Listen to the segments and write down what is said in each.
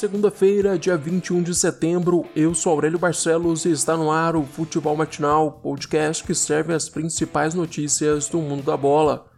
Segunda-feira, dia 21 de setembro, eu sou Aurélio Barcelos e está no ar o Futebol Matinal, podcast que serve as principais notícias do mundo da bola.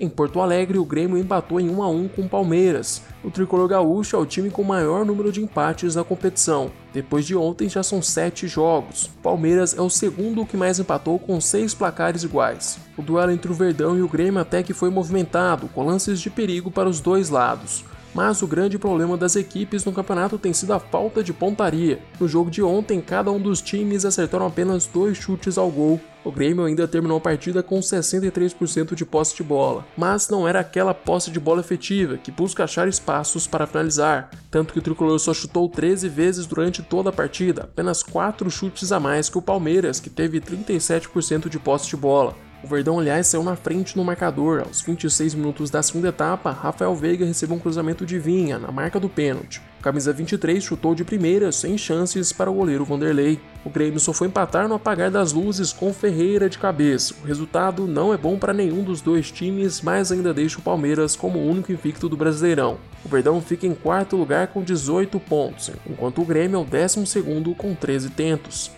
Em Porto Alegre, o Grêmio empatou em 1 a 1 com o Palmeiras. O tricolor gaúcho é o time com maior número de empates na competição. Depois de ontem, já são sete jogos. O Palmeiras é o segundo que mais empatou com seis placares iguais. O duelo entre o Verdão e o Grêmio até que foi movimentado, com lances de perigo para os dois lados mas o grande problema das equipes no campeonato tem sido a falta de pontaria. No jogo de ontem, cada um dos times acertaram apenas dois chutes ao gol. O Grêmio ainda terminou a partida com 63% de posse de bola, mas não era aquela posse de bola efetiva que busca achar espaços para finalizar, tanto que o tricolor só chutou 13 vezes durante toda a partida, apenas 4 chutes a mais que o Palmeiras, que teve 37% de posse de bola. O Verdão, aliás, saiu na frente no marcador. Aos 26 minutos da segunda etapa, Rafael Veiga recebeu um cruzamento de Vinha, na marca do pênalti. Camisa 23 chutou de primeira, sem chances para o goleiro Vanderlei. O Grêmio só foi empatar no apagar das luzes com Ferreira de cabeça. O resultado não é bom para nenhum dos dois times, mas ainda deixa o Palmeiras como o único invicto do Brasileirão. O Verdão fica em quarto lugar com 18 pontos, enquanto o Grêmio é o décimo segundo com 13 tentos.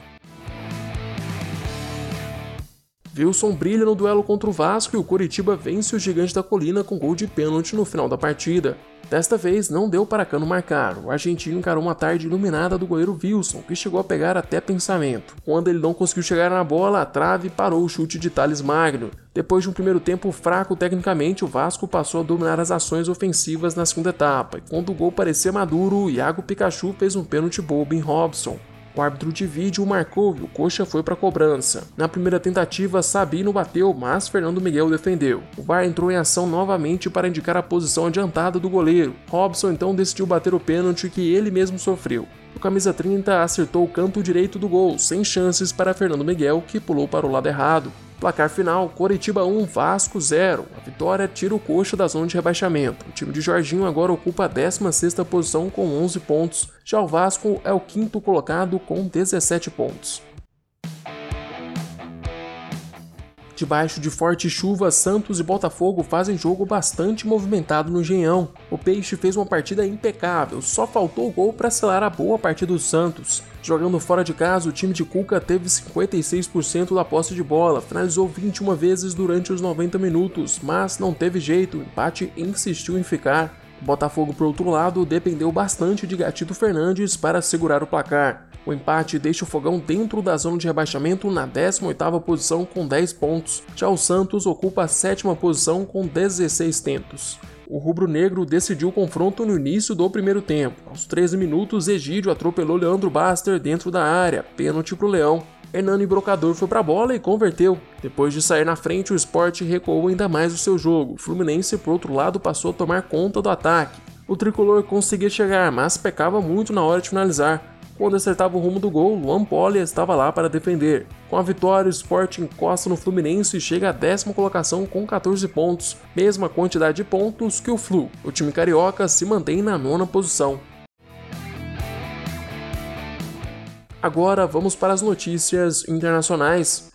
Wilson brilha no duelo contra o Vasco e o Curitiba vence o Gigante da Colina com gol de pênalti no final da partida. Desta vez não deu para Cano marcar, o argentino encarou uma tarde iluminada do goleiro Wilson, que chegou a pegar até pensamento. Quando ele não conseguiu chegar na bola, a trave parou o chute de Thales Magno. Depois de um primeiro tempo fraco tecnicamente, o Vasco passou a dominar as ações ofensivas na segunda etapa, e quando o gol parecia maduro, Iago Pikachu fez um pênalti bobo em Robson. O árbitro de vídeo marcou e o Coxa foi para a cobrança. Na primeira tentativa, Sabino bateu, mas Fernando Miguel defendeu. O VAR entrou em ação novamente para indicar a posição adiantada do goleiro. Robson então decidiu bater o pênalti que ele mesmo sofreu. O camisa 30 acertou o canto direito do gol, sem chances para Fernando Miguel, que pulou para o lado errado. Placar final: Coritiba 1, Vasco 0. A vitória tira o coxa da zona de rebaixamento. O time de Jorginho agora ocupa a 16 posição com 11 pontos. Já o Vasco é o quinto colocado com 17 pontos. Debaixo de forte chuva, Santos e Botafogo fazem jogo bastante movimentado no Engenhão. O Peixe fez uma partida impecável, só faltou o gol para selar a boa partida do Santos. Jogando fora de casa, o time de Cuca teve 56% da posse de bola, finalizou 21 vezes durante os 90 minutos, mas não teve jeito, o empate insistiu em ficar. Botafogo, por outro lado, dependeu bastante de Gatito Fernandes para segurar o placar. O empate deixa o Fogão dentro da zona de rebaixamento na 18ª posição com 10 pontos. Já o Santos ocupa a sétima posição com 16 tentos. O rubro-negro decidiu o confronto no início do primeiro tempo. Aos 13 minutos, Egídio atropelou Leandro Baster dentro da área, pênalti para o Leão. Hernani Brocador foi para a bola e converteu. Depois de sair na frente, o esporte recuou ainda mais o seu jogo. Fluminense, por outro lado, passou a tomar conta do ataque. O tricolor conseguia chegar, mas pecava muito na hora de finalizar. Quando acertava o rumo do gol, Luan Poli estava lá para defender. Com a vitória, o Sport encosta no Fluminense e chega à décima colocação com 14 pontos, mesma quantidade de pontos que o Flu. O time carioca se mantém na nona posição. Agora vamos para as notícias internacionais.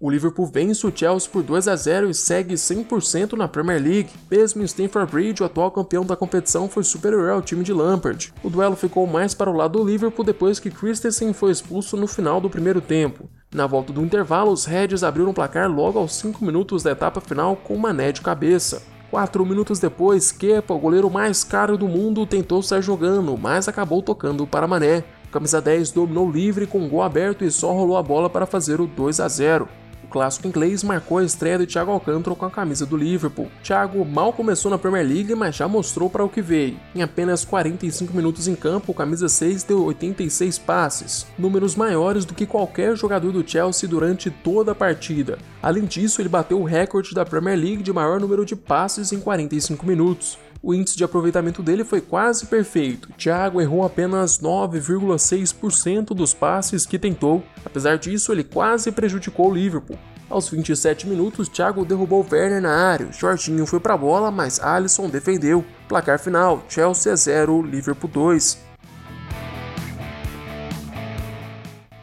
O Liverpool vence o Chelsea por 2 a 0 e segue 100% na Premier League. Mesmo em Stamford Bridge, o atual campeão da competição foi superior ao time de Lampard. O duelo ficou mais para o lado do Liverpool depois que Christensen foi expulso no final do primeiro tempo. Na volta do intervalo, os Reds abriram o placar logo aos 5 minutos da etapa final com Mané de cabeça. Quatro minutos depois, Kepa, o goleiro mais caro do mundo, tentou sair jogando, mas acabou tocando para Mané. Camisa 10 dominou livre com o gol aberto e só rolou a bola para fazer o 2 a 0 clássico inglês marcou a estreia de Thiago Alcântara com a camisa do Liverpool. Thiago mal começou na Premier League, mas já mostrou para o que veio. Em apenas 45 minutos em campo, o camisa 6 deu 86 passes, números maiores do que qualquer jogador do Chelsea durante toda a partida. Além disso, ele bateu o recorde da Premier League de maior número de passes em 45 minutos o índice de aproveitamento dele foi quase perfeito. Thiago errou apenas 9,6% dos passes que tentou. Apesar disso, ele quase prejudicou o Liverpool. Aos 27 minutos, Thiago derrubou Werner na área. Jorginho foi para a bola, mas Alisson defendeu. Placar final: Chelsea 0, Liverpool 2.